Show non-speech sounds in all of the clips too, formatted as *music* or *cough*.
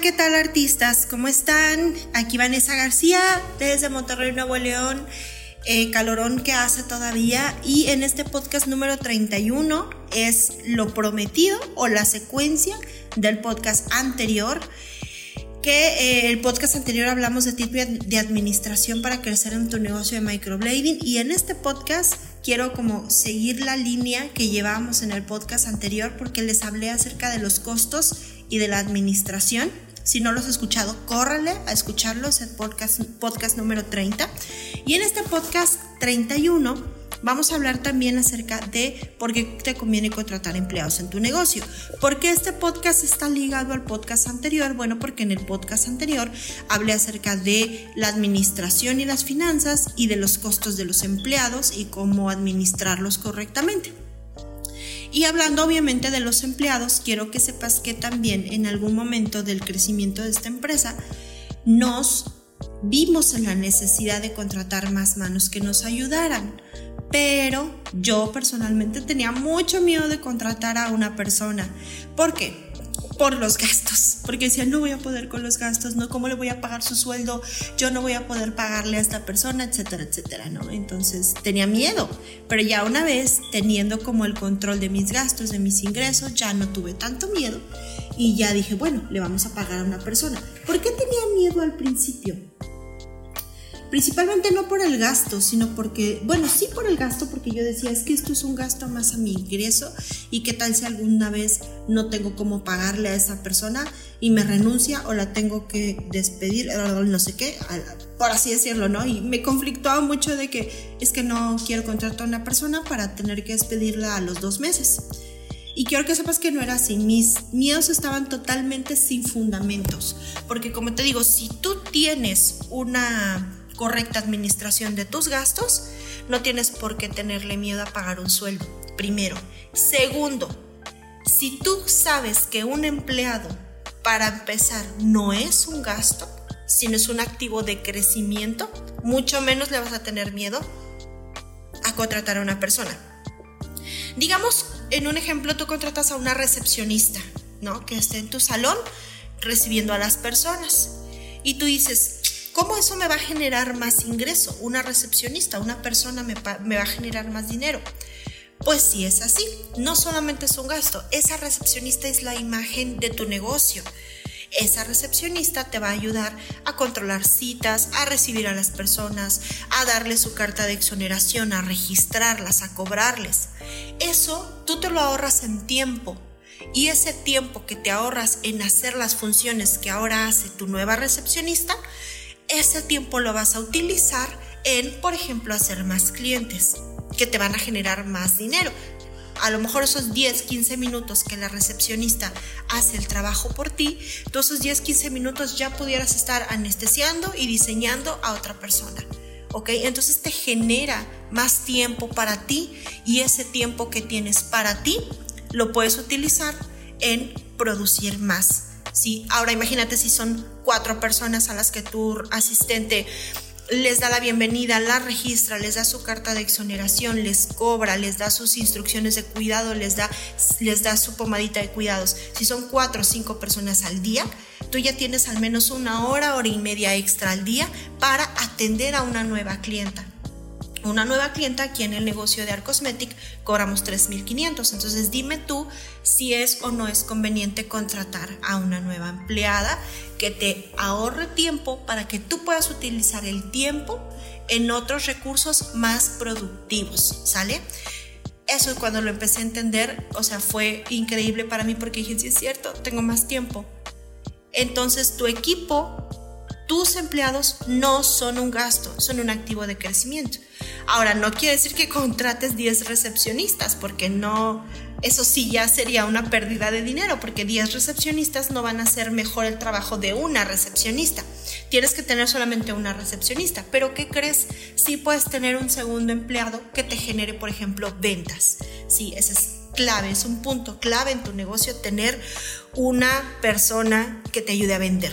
¿Qué tal artistas? ¿Cómo están? Aquí Vanessa García desde Monterrey, Nuevo León. Eh, calorón que hace todavía y en este podcast número 31 es lo prometido o la secuencia del podcast anterior que eh, el podcast anterior hablamos de tips de administración para crecer en tu negocio de microblading y en este podcast quiero como seguir la línea que llevábamos en el podcast anterior porque les hablé acerca de los costos de la administración. Si no los has escuchado, córrale a escucharlos, el podcast, podcast número 30. Y en este podcast 31 vamos a hablar también acerca de por qué te conviene contratar empleados en tu negocio. ¿Por qué este podcast está ligado al podcast anterior? Bueno, porque en el podcast anterior hablé acerca de la administración y las finanzas y de los costos de los empleados y cómo administrarlos correctamente. Y hablando obviamente de los empleados, quiero que sepas que también en algún momento del crecimiento de esta empresa nos vimos en la necesidad de contratar más manos que nos ayudaran. Pero yo personalmente tenía mucho miedo de contratar a una persona. ¿Por qué? Por los gastos, porque decía, no voy a poder con los gastos, ¿no? ¿Cómo le voy a pagar su sueldo? Yo no voy a poder pagarle a esta persona, etcétera, etcétera, ¿no? Entonces tenía miedo, pero ya una vez teniendo como el control de mis gastos, de mis ingresos, ya no tuve tanto miedo y ya dije, bueno, le vamos a pagar a una persona. ¿Por qué tenía miedo al principio? Principalmente no por el gasto, sino porque, bueno, sí por el gasto, porque yo decía, es que esto es un gasto más a mi ingreso y qué tal si alguna vez no tengo cómo pagarle a esa persona y me renuncia o la tengo que despedir, no sé qué, por así decirlo, ¿no? Y me conflictuaba mucho de que es que no quiero contratar a una persona para tener que despedirla a los dos meses. Y quiero que sepas que no era así. Mis miedos estaban totalmente sin fundamentos. Porque como te digo, si tú tienes una correcta administración de tus gastos, no tienes por qué tenerle miedo a pagar un sueldo. Primero. Segundo, si tú sabes que un empleado, para empezar, no es un gasto, sino es un activo de crecimiento, mucho menos le vas a tener miedo a contratar a una persona. Digamos, en un ejemplo, tú contratas a una recepcionista, ¿no? Que esté en tu salón recibiendo a las personas. Y tú dices, ¿Cómo eso me va a generar más ingreso? Una recepcionista, una persona me, va a generar más dinero. Pues sí es así, no solamente es un gasto, esa recepcionista es la imagen de tu negocio. Esa recepcionista te va a ayudar a controlar citas, a recibir a las personas, a darle su carta de exoneración, a registrarlas, a cobrarles. Eso tú te lo ahorras en tiempo. Y ese tiempo que te ahorras en hacer las funciones que ahora hace tu nueva recepcionista, ese tiempo lo vas a utilizar en, por ejemplo, hacer más clientes que te van a generar más dinero. A lo mejor esos 10, 15 minutos que la recepcionista hace el trabajo por ti, esos 10, 15 minutos ya pudieras estar anestesiando y diseñando a otra persona. ¿Ok? Entonces te genera más tiempo para ti y ese tiempo que tienes para ti lo puedes utilizar en producir más ¿sí? Ahora imagínate si son cuatro personas a las que tu asistente les da la bienvenida, la registra, les da su carta de exoneración, les cobra, les da sus instrucciones de cuidado, les da, les da su pomadita de cuidados. Si son cuatro o cinco personas al día, tú ya tienes al menos una hora, hora y media extra al día para atender a una nueva clienta una nueva clienta aquí en el negocio de Arcosmetic cobramos 3.500. Entonces dime tú si es o no es conveniente contratar a una nueva empleada que te ahorre tiempo para que tú puedas utilizar el tiempo en otros recursos más productivos, ¿sale? Eso cuando lo empecé a entender, o sea, fue increíble para mí porque dije, sí es cierto, tengo más tiempo. Entonces tu equipo tus empleados no son un gasto, son un activo de crecimiento. Ahora, no quiere decir que contrates 10 recepcionistas, porque no, eso sí ya sería una pérdida de dinero porque 10 recepcionistas no van a hacer mejor el trabajo de una recepcionista. Tienes que tener solamente una recepcionista, pero ¿qué crees? Sí puedes tener un segundo empleado que te genere, por ejemplo, ventas. Sí, ese es clave, es un punto clave en tu negocio tener una persona que te ayude a vender,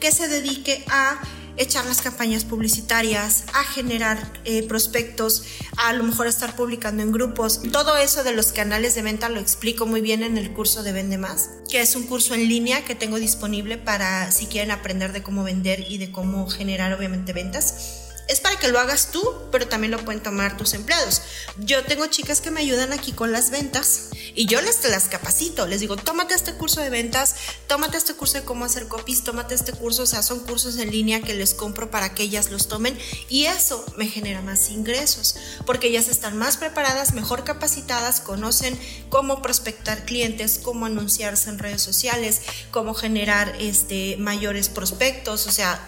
que se dedique a echar las campañas publicitarias, a generar eh, prospectos, a, lo mejor estar publicando en grupos. Todo eso de los canales de venta lo explico muy bien en el curso de Vende Más, que es un curso en línea que tengo disponible para si quieren aprender de cómo vender y de cómo generar obviamente ventas es para que lo hagas tú, pero también lo pueden tomar tus empleados. Yo tengo chicas que me ayudan aquí con las ventas y yo les las capacito. Les digo, tómate este curso de ventas, tómate este curso de cómo hacer copies, tómate este curso. O sea, son cursos en línea que les compro para que ellas los tomen y eso me genera más ingresos porque ellas están más preparadas, mejor capacitadas, conocen cómo prospectar clientes, cómo anunciarse en redes sociales, cómo generar este, mayores prospectos. O sea,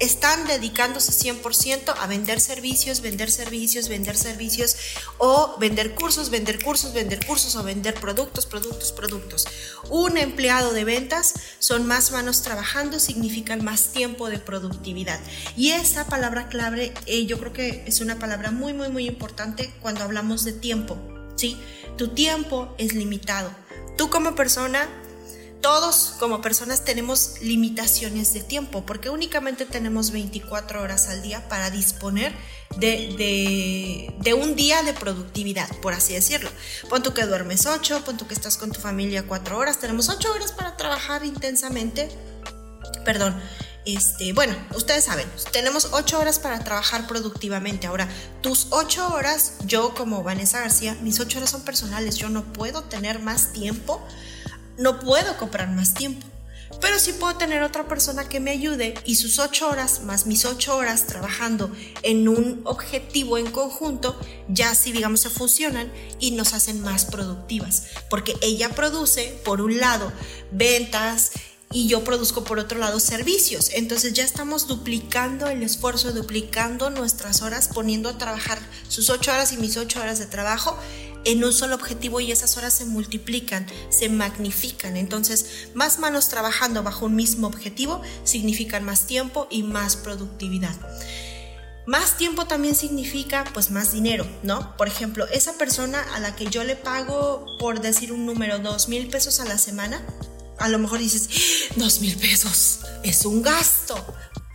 están dedicándose 100% a vender servicios, vender servicios, vender servicios o vender cursos, vender cursos, vender cursos o vender productos, productos, productos. Un empleado de ventas son más manos trabajando, significan más tiempo de productividad. Y esa palabra clave eh, yo creo que es una palabra muy, muy, muy importante cuando hablamos de tiempo. ¿sí? Tu tiempo es limitado. Tú como persona todos como personas tenemos limitaciones de tiempo porque únicamente tenemos 24 horas al día para disponer de, un día de productividad, por así decirlo. Pon tú que duermes 8, pon tú que estás con tu familia 4 horas, tenemos 8 horas para trabajar intensamente. Perdón, este, bueno, ustedes saben, tenemos 8 horas para trabajar productivamente. Ahora, tus 8 horas, yo como Vanessa García, mis 8 horas son personales, yo no puedo tener más tiempo no puedo comprar más tiempo. Pero sí puedo tener otra persona que me ayude y sus ocho horas más mis ocho horas trabajando en un objetivo en conjunto, ya sí digamos se fusionan y nos hacen más productivas. Porque ella produce, por un lado, ventas, y yo produzco por otro lado servicios. Entonces ya estamos duplicando el esfuerzo, duplicando nuestras horas, poniendo a trabajar sus ocho horas y mis ocho horas de trabajo en un solo objetivo y esas horas se multiplican, se magnifican. Entonces, más manos trabajando bajo un mismo objetivo significan más tiempo y más productividad. Más tiempo también significa pues más dinero, ¿no? Por ejemplo, esa persona a la que yo le pago, por decir un número, dos mil pesos a la semana, a lo mejor dices, dos mil pesos, es un gasto.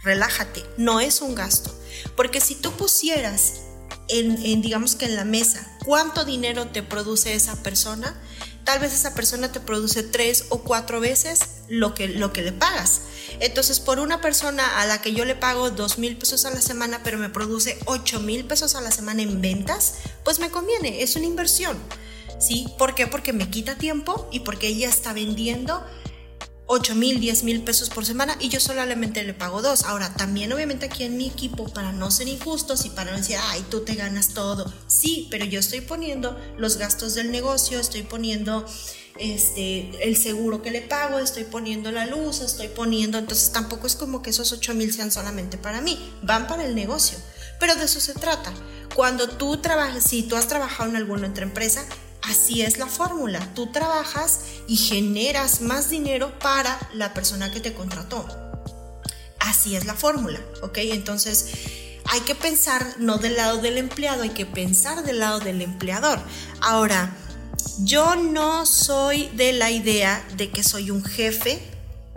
Relájate, no es un gasto. Porque si tú pusieras en, digamos que en la mesa, cuánto dinero te produce esa persona, tal vez esa persona te produce tres o cuatro veces lo que, lo que le pagas. Entonces, por una persona a la que yo le pago dos mil pesos a la semana, pero me produce ocho mil pesos a la semana en ventas, pues me conviene, es una inversión. ¿Sí? ¿Por qué? Porque me quita tiempo y porque ella está vendiendo 8 mil, 10 mil pesos por semana y yo solamente le pago dos. Ahora, también obviamente aquí en mi equipo, para no ser injustos y para no decir, ay, tú te ganas todo. Sí, pero yo estoy poniendo los gastos del negocio, estoy poniendo este, el seguro que le pago, estoy poniendo la luz, estoy poniendo, entonces tampoco es como que esos 8 mil sean solamente para mí, van para el negocio. Pero de eso se trata. Cuando tú trabajas, si tú has trabajado en alguna otra empresa, Así es la fórmula. Tú trabajas y generas más dinero para la persona que te contrató. Así es la fórmula, ¿ok? Entonces hay que pensar no del lado del empleado, hay que pensar del lado del empleador. Ahora, yo no soy de la idea de que soy un jefe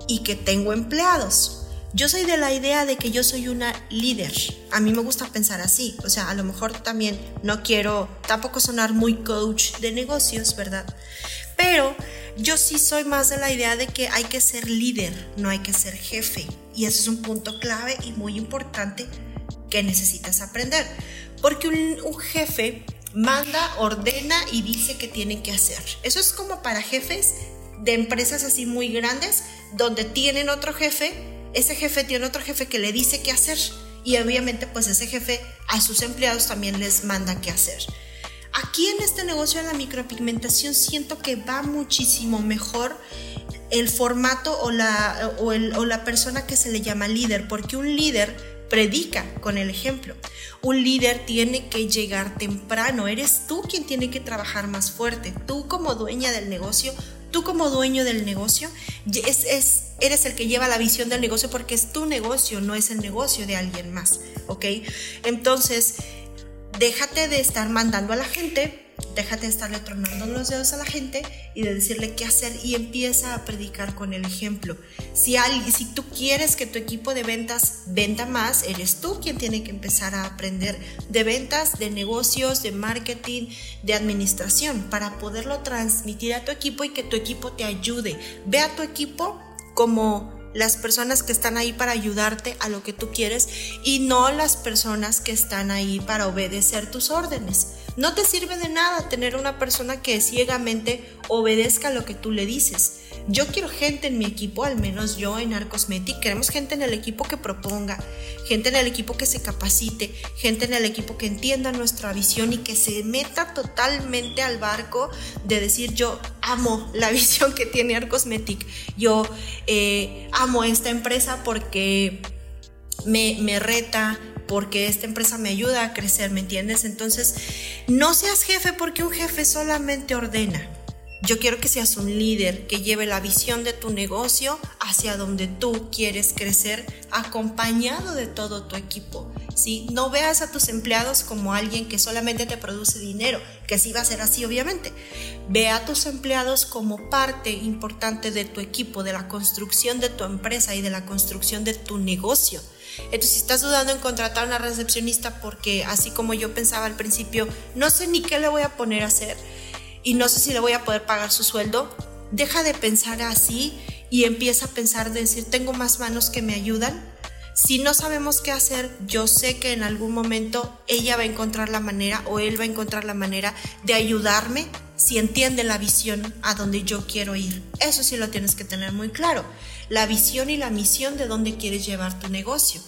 y que tengo empleados. Yo soy de la idea de que yo soy una líder. A mí me gusta pensar así. O sea, a lo mejor también no quiero tampoco sonar muy coach de negocios, ¿verdad? Pero yo sí soy más de la idea de que hay que ser líder, no hay que ser jefe. Y eso es un punto clave y muy importante que necesitas aprender. Porque un, un jefe manda, ordena y dice que tienen que hacer. Eso es como para jefes de empresas así muy grandes, donde tienen otro jefe ese jefe tiene otro jefe que le dice qué hacer y obviamente pues ese jefe a sus empleados también les manda qué hacer. Aquí en este negocio de la micropigmentación siento que va muchísimo mejor el formato o la, o, la persona que se le llama líder, porque un líder predica con el ejemplo. Un líder tiene que llegar temprano, eres tú quien tiene que trabajar más fuerte, tú como dueña del negocio, tú como dueño del negocio, es, eres el que lleva la visión del negocio porque es tu negocio, no es el negocio de alguien más, ¿ok? Entonces, déjate de estar mandando a la gente déjate de estarle tronando los dedos a la gente y de decirle qué hacer y empieza a predicar con el ejemplo. Si, si tú quieres que tu equipo de ventas venda más, eres tú quien tiene que empezar a aprender de ventas, de negocios, de marketing, de administración, para poderlo transmitir a tu equipo y que tu equipo te ayude. Ve a tu equipo como las personas que están ahí para ayudarte a lo que tú quieres y no las personas que están ahí para obedecer tus órdenes. No te sirve de nada tener una persona que ciegamente obedezca lo que tú le dices. Yo quiero gente en mi equipo, al menos yo en Arcosmetic, queremos gente en el equipo que proponga, gente en el equipo que se capacite, gente en el equipo que entienda nuestra visión y que se meta totalmente al barco de decir yo amo la *laughs* visión que tiene Arcosmetic, yo eh, amo esta empresa porque me, me reta, porque esta empresa me ayuda a crecer, ¿me entiendes? Entonces, no seas jefe porque un jefe solamente ordena. Yo quiero que seas un líder que lleve la visión de tu negocio hacia donde tú quieres crecer, acompañado de todo tu equipo. ¿sí? No veas a tus empleados como alguien que solamente te produce dinero, que sí va a ser así obviamente. Ve a tus empleados como parte importante de tu equipo, de la construcción de tu empresa y de la construcción de tu negocio. Entonces, si estás dudando en contratar a una recepcionista porque así como yo pensaba al principio, no sé ni qué le voy a poner a hacer, y no sé si le voy a poder pagar su sueldo, deja de pensar así y empieza a pensar de decir, tengo más manos que me ayudan. Si no sabemos qué hacer, yo sé que en algún momento ella va a encontrar la manera o él va a encontrar la manera de ayudarme si entiende la visión a donde yo quiero ir. Eso sí lo tienes que tener muy claro. La visión y la misión de dónde quieres llevar tu negocio.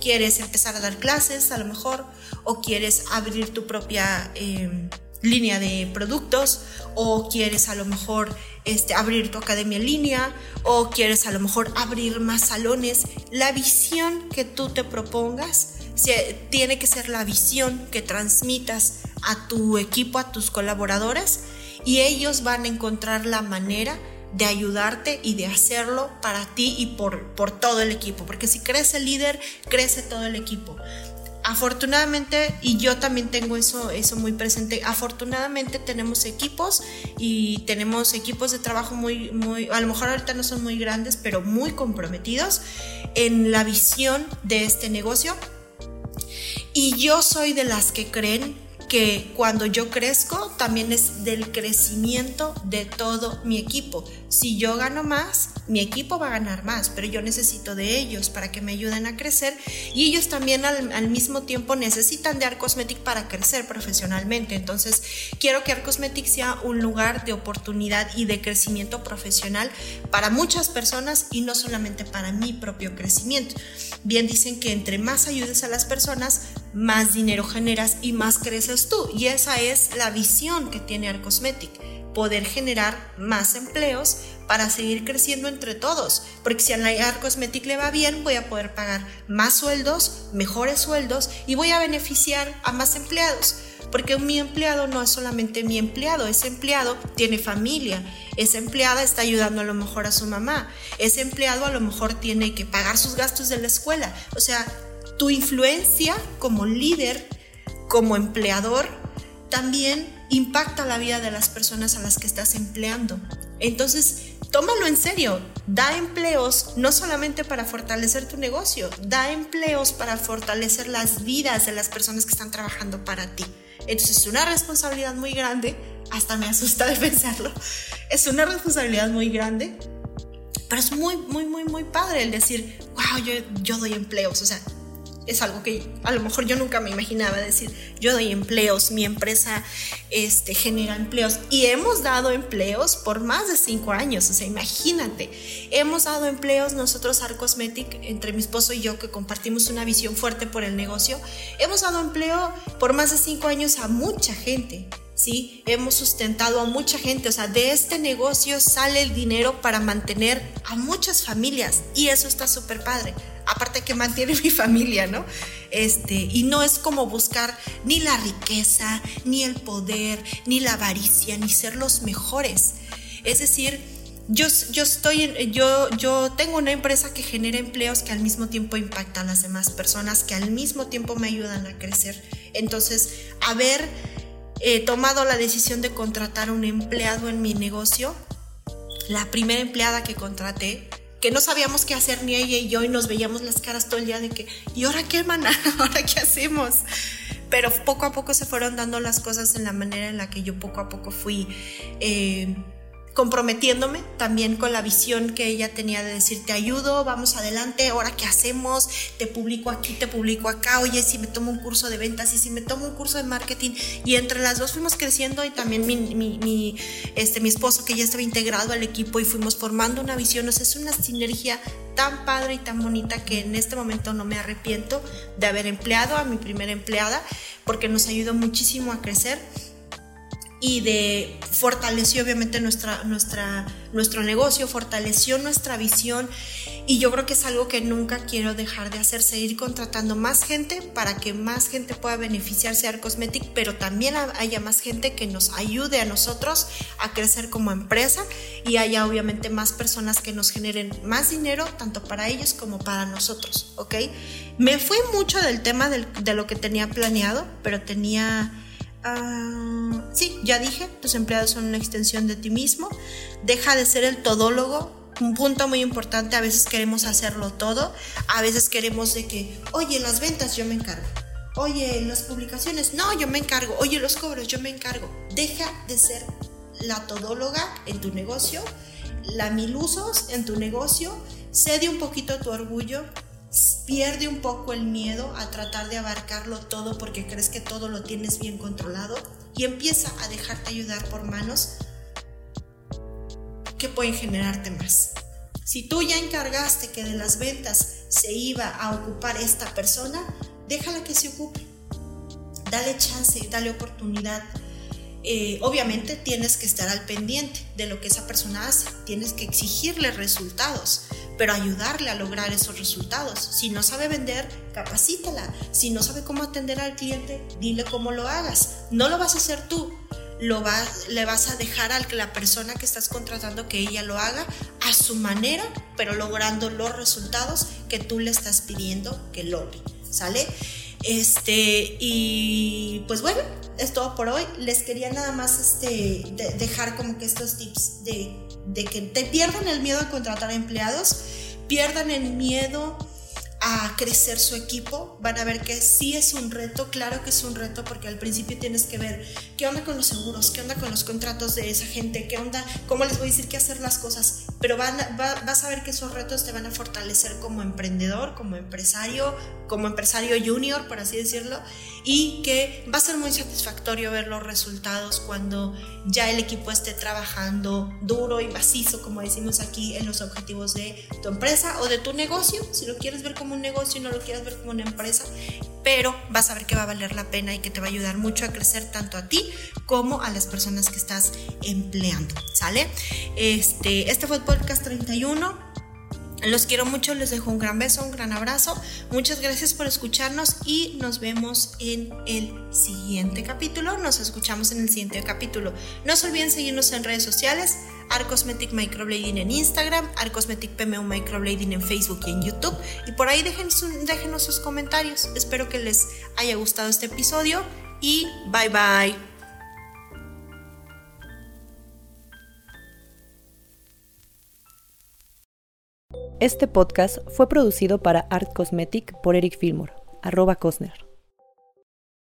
¿Quieres empezar a dar clases a lo mejor? ¿O quieres abrir tu propia... Eh, línea de productos o quieres a lo mejor este, abrir tu academia en línea o quieres a lo mejor abrir más salones. La visión que tú te propongas tiene que ser la visión que transmitas a tu equipo, a tus colaboradores y ellos van a encontrar la manera de ayudarte y de hacerlo para ti y por, por todo el equipo, porque si crece el líder, crece todo el equipo afortunadamente, y yo también tengo eso, eso muy presente, afortunadamente tenemos equipos y tenemos equipos de trabajo muy, muy, a lo mejor ahorita no son muy grandes, pero muy comprometidos en la visión de este negocio. Y yo soy de las que creen que cuando yo crezco también es del crecimiento de todo mi equipo. Si yo gano más, mi equipo va a ganar más, pero yo necesito de ellos para que me ayuden a crecer y ellos también al, mismo tiempo necesitan de Arcosmetic para crecer profesionalmente. Entonces, quiero que Arcosmetic sea un lugar de oportunidad y de crecimiento profesional para muchas personas y no solamente para mi propio crecimiento. Bien dicen que entre más ayudes a las personas, más dinero generas y más creces tú. Y esa es la visión que tiene Arcosmetic, poder generar más empleos para seguir creciendo entre todos. Porque si a Arcosmetic le va bien, voy a poder pagar más sueldos, mejores sueldos y voy a beneficiar a más empleados. Porque mi empleado no es solamente mi empleado, ese empleado tiene familia, esa empleada está ayudando a lo mejor a su mamá, ese empleado a lo mejor tiene que pagar sus gastos de la escuela. O sea, tu influencia como líder, como empleador, también impacta la vida de las personas a las que estás empleando. Entonces, tómalo en serio, da empleos no solamente para fortalecer tu negocio, da empleos para fortalecer las vidas de las personas que están trabajando para ti. Entonces es una responsabilidad muy grande, hasta me asusta de pensarlo, es una responsabilidad muy grande, pero es muy, muy, muy, muy padre el decir, wow, yo, yo doy empleos, o sea, es algo que a lo mejor yo nunca me imaginaba decir, yo doy empleos, mi empresa este, genera empleos y hemos dado empleos por más de cinco años, o sea, imagínate, hemos dado empleos nosotros Arcosmetic, entre mi esposo y yo que compartimos una visión fuerte por el negocio, hemos dado empleo por más de cinco años a mucha gente, ¿sí? Hemos sustentado a mucha gente, o sea, de este negocio sale el dinero para mantener a muchas familias y eso está súper padre. Aparte que mantiene *laughs* mi familia, ¿no? Este, y no es como buscar ni la riqueza, ni el poder, ni la avaricia, ni ser los mejores. Es decir, yo, yo, estoy, yo, yo tengo una empresa que genera empleos que al mismo tiempo impactan a las demás personas, que al mismo tiempo me ayudan a crecer. Entonces, haber he tomado la decisión de contratar un empleado en mi negocio, la primera empleada que contraté, que no sabíamos qué hacer ni ella y yo y nos veíamos las caras todo el día de que, ¿y ahora qué, hermana? *laughs* ¿Ahora qué hacemos? Pero poco a poco se fueron dando las cosas en la manera en la que yo poco a poco fui. Eh, comprometiéndome también con la visión que ella tenía de decir, te ayudo, vamos adelante, ahora qué hacemos, te publico aquí, te publico acá, oye, si me tomo un curso de ventas y si me tomo un curso de marketing. Y entre las dos fuimos creciendo y también mi, este, mi esposo que ya estaba integrado al equipo y fuimos formando una visión, o sea, es una sinergia tan padre y tan bonita que en este momento no me arrepiento de haber empleado a mi primera empleada porque nos ayudó muchísimo a crecer y de fortaleció obviamente nuestra, nuestra, nuestro negocio, fortaleció nuestra visión y yo creo que es algo que nunca quiero dejar de hacer, seguir contratando más gente para que más gente pueda beneficiarse de Arcosmetic, pero también haya más gente que nos ayude a nosotros a crecer como empresa y haya obviamente más personas que nos generen más dinero, tanto para ellos como para nosotros, ¿ok? Me fui mucho del tema de lo que tenía planeado, pero tenía Ah, sí, ya dije, tus empleados son una extensión de ti mismo. Deja de ser el todólogo. Un punto muy importante, a veces queremos hacerlo todo, a veces queremos de que, oye, las ventas yo me encargo, oye, las publicaciones, no, yo me encargo, oye, los cobros, yo me encargo. Deja de ser la todóloga en tu negocio, la milusos en tu negocio, cede un poquito tu orgullo, pierde un poco el miedo a tratar de abarcarlo todo porque crees que todo lo tienes bien controlado y empieza a dejarte ayudar por manos que pueden generarte más. Si tú ya encargaste que de las ventas se iba a ocupar esta persona, déjala que se ocupe. Dale chance, dale oportunidad. Eh, obviamente tienes que estar al pendiente de lo que esa persona hace, tienes que exigirle resultados pero ayudarle a lograr esos resultados. Si no sabe vender, capacítala. Si no sabe cómo atender al cliente, dile cómo lo hagas. No lo vas a hacer tú, lo le vas a dejar a la persona que estás contratando que ella lo haga a su manera, pero logrando los resultados que tú le estás pidiendo que logre. ¿Sale? Este, y pues bueno, es todo por hoy. Les quería nada más este, dejar como que estos tips de, de que te pierdan el miedo a contratar empleados, pierdan el miedo a crecer su equipo, van a ver que sí es un reto, claro que es un reto porque al principio tienes que ver qué onda con los seguros, qué onda con los contratos de esa gente, qué onda, cómo les voy a decir qué hacer las cosas, pero vas a ver que esos retos te van a fortalecer como emprendedor, como empresario, como empresario junior, por así decirlo, y que va a ser muy satisfactorio ver los resultados cuando ya el equipo esté trabajando duro y macizo, como decimos aquí, en los objetivos de tu empresa o de tu negocio, si lo quieres ver como un negocio y no lo quieres ver como una empresa, pero vas a ver que va a valer la pena y que te va a ayudar mucho a crecer tanto a ti como a las personas que estás empleando, ¿sale? Este, este fue el podcast 31. Los quiero mucho, les dejo un gran beso, un gran abrazo. Muchas gracias por escucharnos y nos vemos en el siguiente capítulo. Nos escuchamos en el siguiente capítulo. No se olviden seguirnos en redes sociales. Arcosmetic Microblading en Instagram, Arcosmetic PMU Microblading en Facebook y en YouTube. Y por ahí déjenos sus comentarios. Espero que les haya gustado este episodio y bye bye. Este podcast fue producido para Art Cosmetic por Eric Fillmore, arroba Cosner.